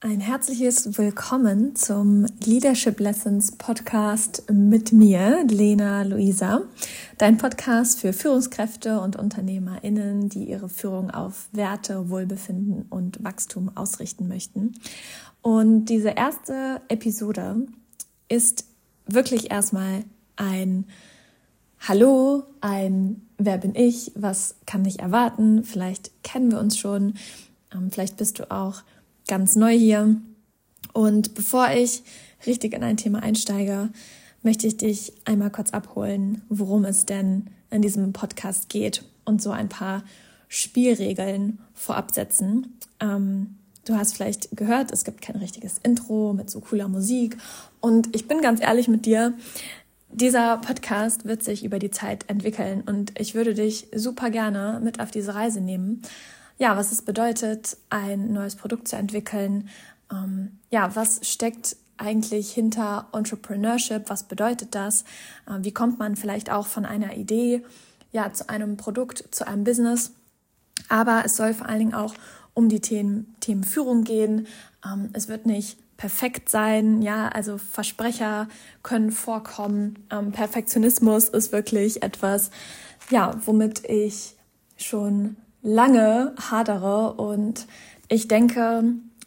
Ein herzliches Willkommen zum Leadership Lessons Podcast mit mir, Lena Luisa. Dein Podcast für Führungskräfte und UnternehmerInnen, die ihre Führung auf Werte, Wohlbefinden und Wachstum ausrichten möchten. Und diese erste Episode ist wirklich erstmal ein Hallo, ein Wer bin ich? Was kann ich erwarten? Vielleicht kennen wir uns schon. Ähm, vielleicht bist du auch ganz neu hier. Und bevor ich richtig in ein Thema einsteige, möchte ich dich einmal kurz abholen, worum es denn in diesem Podcast geht und so ein paar Spielregeln vorab setzen. Ähm, du hast vielleicht gehört, es gibt kein richtiges Intro mit so cooler Musik. Und ich bin ganz ehrlich mit dir, dieser Podcast wird sich über die Zeit entwickeln und ich würde dich super gerne mit auf diese Reise nehmen ja, was es bedeutet, ein neues Produkt zu entwickeln. Ähm, ja, was steckt eigentlich hinter Entrepreneurship? Was bedeutet das? Äh, wie kommt man vielleicht auch von einer Idee ja zu einem Produkt, zu einem Business? Aber es soll vor allen Dingen auch um die Themen, Themen gehen. Ähm, es wird nicht perfekt sein, ja, also Versprecher können vorkommen. Ähm, Perfektionismus ist wirklich etwas, ja, womit ich schon lange hadere und ich denke,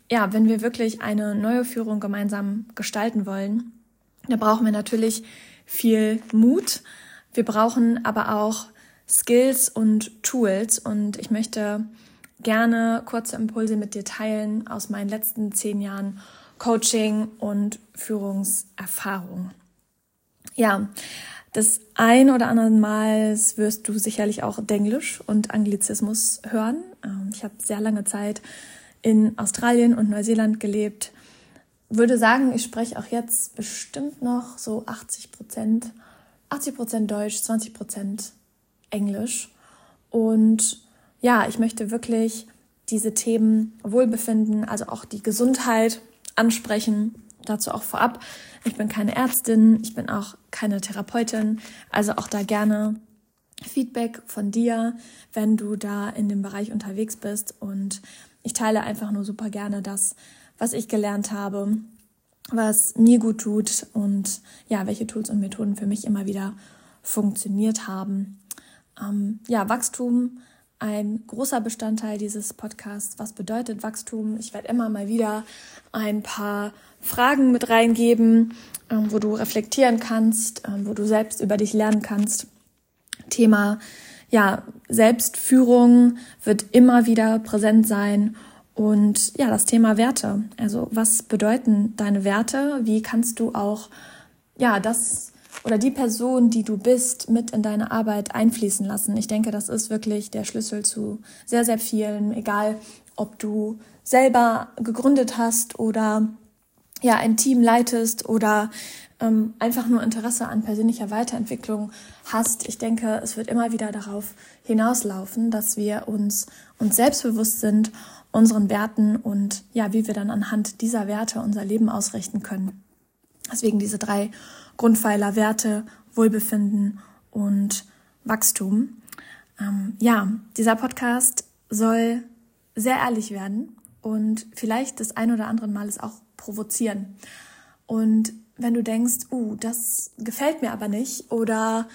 ja, wenn wir wirklich eine neue Führung gemeinsam gestalten wollen, da brauchen wir natürlich viel Mut. Wir brauchen aber auch Skills und Tools und ich möchte gerne kurze Impulse mit dir teilen aus meinen letzten zehn Jahren Coaching und Führungserfahrung. Ja, das ein oder andere Mal wirst du sicherlich auch Denglisch und Anglizismus hören. Ähm, ich habe sehr lange Zeit in Australien und Neuseeland gelebt. Würde sagen, ich spreche auch jetzt bestimmt noch so 80 Prozent, 80 Prozent Deutsch, 20 Prozent Englisch. Und ja, ich möchte wirklich diese Themen Wohlbefinden, also auch die Gesundheit ansprechen. Dazu auch vorab. Ich bin keine Ärztin, ich bin auch keine Therapeutin, also auch da gerne Feedback von dir, wenn du da in dem Bereich unterwegs bist. Und ich teile einfach nur super gerne das, was ich gelernt habe, was mir gut tut und ja, welche Tools und Methoden für mich immer wieder funktioniert haben. Ähm, ja, Wachstum, ein großer Bestandteil dieses Podcasts. Was bedeutet Wachstum? Ich werde immer mal wieder ein paar Fragen mit reingeben, ähm, wo du reflektieren kannst, ähm, wo du selbst über dich lernen kannst. Thema ja, Selbstführung wird immer wieder präsent sein und ja, das Thema Werte. Also, was bedeuten deine Werte? Wie kannst du auch ja, das oder die Person, die du bist, mit in deine Arbeit einfließen lassen? Ich denke, das ist wirklich der Schlüssel zu sehr, sehr vielen, egal ob du selber gegründet hast oder ja ein Team leitest oder ähm, einfach nur Interesse an persönlicher Weiterentwicklung hast. Ich denke, es wird immer wieder darauf hinauslaufen, dass wir uns uns selbstbewusst sind, unseren Werten und ja, wie wir dann anhand dieser Werte unser Leben ausrichten können. Deswegen diese drei Grundpfeiler Werte, Wohlbefinden und Wachstum. Ähm, ja, dieser Podcast soll sehr ehrlich werden und vielleicht das ein oder andere Mal es auch provozieren. Und wenn du denkst, uh, das gefällt mir aber nicht oder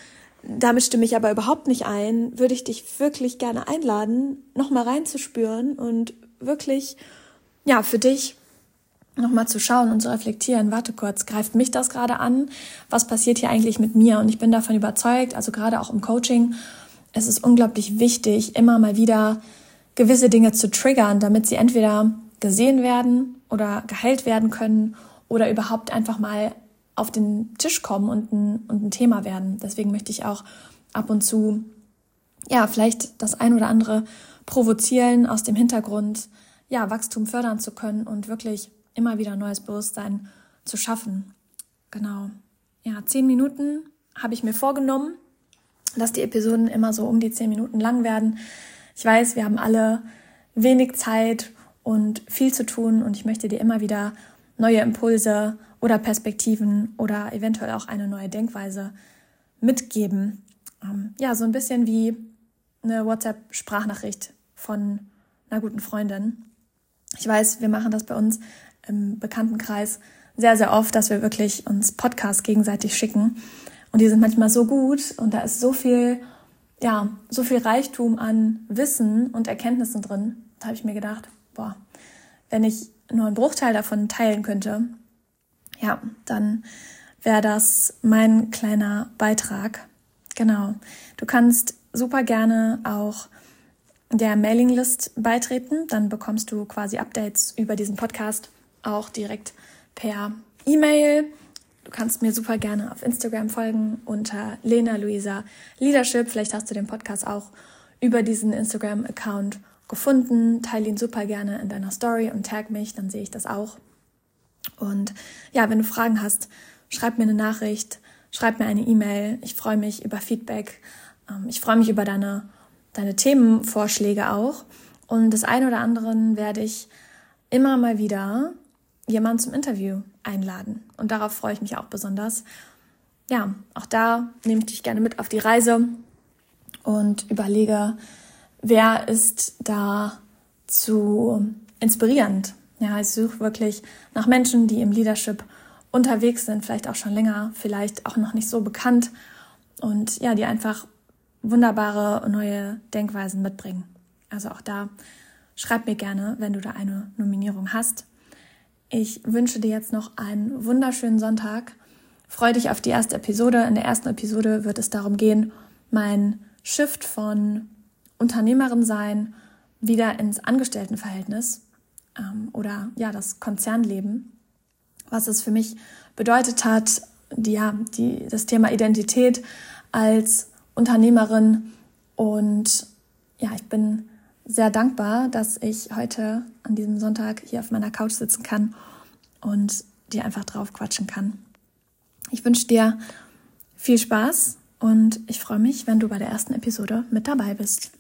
damit stimme ich aber überhaupt nicht ein, würde ich dich wirklich gerne einladen, nochmal reinzuspüren und wirklich, ja, für dich nochmal zu schauen und zu reflektieren, warte kurz, greift mich das gerade an? Was passiert hier eigentlich mit mir? Und ich bin davon überzeugt, also gerade auch im Coaching, es ist unglaublich wichtig, immer mal wieder gewisse Dinge zu triggern, damit sie entweder gesehen werden oder geheilt werden können oder überhaupt einfach mal auf den Tisch kommen und ein, und ein Thema werden. Deswegen möchte ich auch ab und zu, ja, vielleicht das ein oder andere provozieren aus dem Hintergrund, ja, Wachstum fördern zu können und wirklich immer wieder neues Bewusstsein zu schaffen. Genau. Ja, zehn Minuten habe ich mir vorgenommen, dass die Episoden immer so um die zehn Minuten lang werden. Ich weiß, wir haben alle wenig Zeit und viel zu tun und ich möchte dir immer wieder neue Impulse oder Perspektiven oder eventuell auch eine neue Denkweise mitgeben. Ähm, ja, so ein bisschen wie eine WhatsApp-Sprachnachricht von einer guten Freundin. Ich weiß, wir machen das bei uns im Bekanntenkreis sehr, sehr oft, dass wir wirklich uns Podcasts gegenseitig schicken. Und die sind manchmal so gut und da ist so viel, ja, so viel Reichtum an Wissen und Erkenntnissen drin. Da habe ich mir gedacht, boah, wenn ich nur einen Bruchteil davon teilen könnte, ja, dann wäre das mein kleiner Beitrag. Genau. Du kannst super gerne auch der Mailinglist beitreten. Dann bekommst du quasi Updates über diesen Podcast auch direkt per E-Mail. Du kannst mir super gerne auf Instagram folgen unter Lena Luisa Leadership. Vielleicht hast du den Podcast auch über diesen Instagram-Account gefunden. Teile ihn super gerne in deiner Story und tag mich, dann sehe ich das auch. Und ja, wenn du Fragen hast, schreib mir eine Nachricht, schreib mir eine E-Mail. Ich freue mich über Feedback. Ähm, ich freue mich über deine, deine Themenvorschläge auch. Und des einen oder anderen werde ich immer mal wieder jemanden zum Interview einladen. Und darauf freue ich mich auch besonders. Ja, auch da nehme ich dich gerne mit auf die Reise und überlege, wer ist da zu inspirierend. Ja, ich suche wirklich nach Menschen, die im Leadership unterwegs sind, vielleicht auch schon länger, vielleicht auch noch nicht so bekannt und ja, die einfach wunderbare neue Denkweisen mitbringen. Also auch da schreib mir gerne, wenn du da eine Nominierung hast. Ich wünsche dir jetzt noch einen wunderschönen Sonntag. Freue dich auf die erste Episode. In der ersten Episode wird es darum gehen, mein Shift von Unternehmerin sein wieder ins Angestelltenverhältnis ähm, oder ja das Konzernleben, was es für mich bedeutet hat, die, ja die das Thema Identität als Unternehmerin und ja ich bin sehr dankbar, dass ich heute an diesem Sonntag hier auf meiner Couch sitzen kann und dir einfach drauf quatschen kann. Ich wünsche dir viel Spaß und ich freue mich, wenn du bei der ersten Episode mit dabei bist.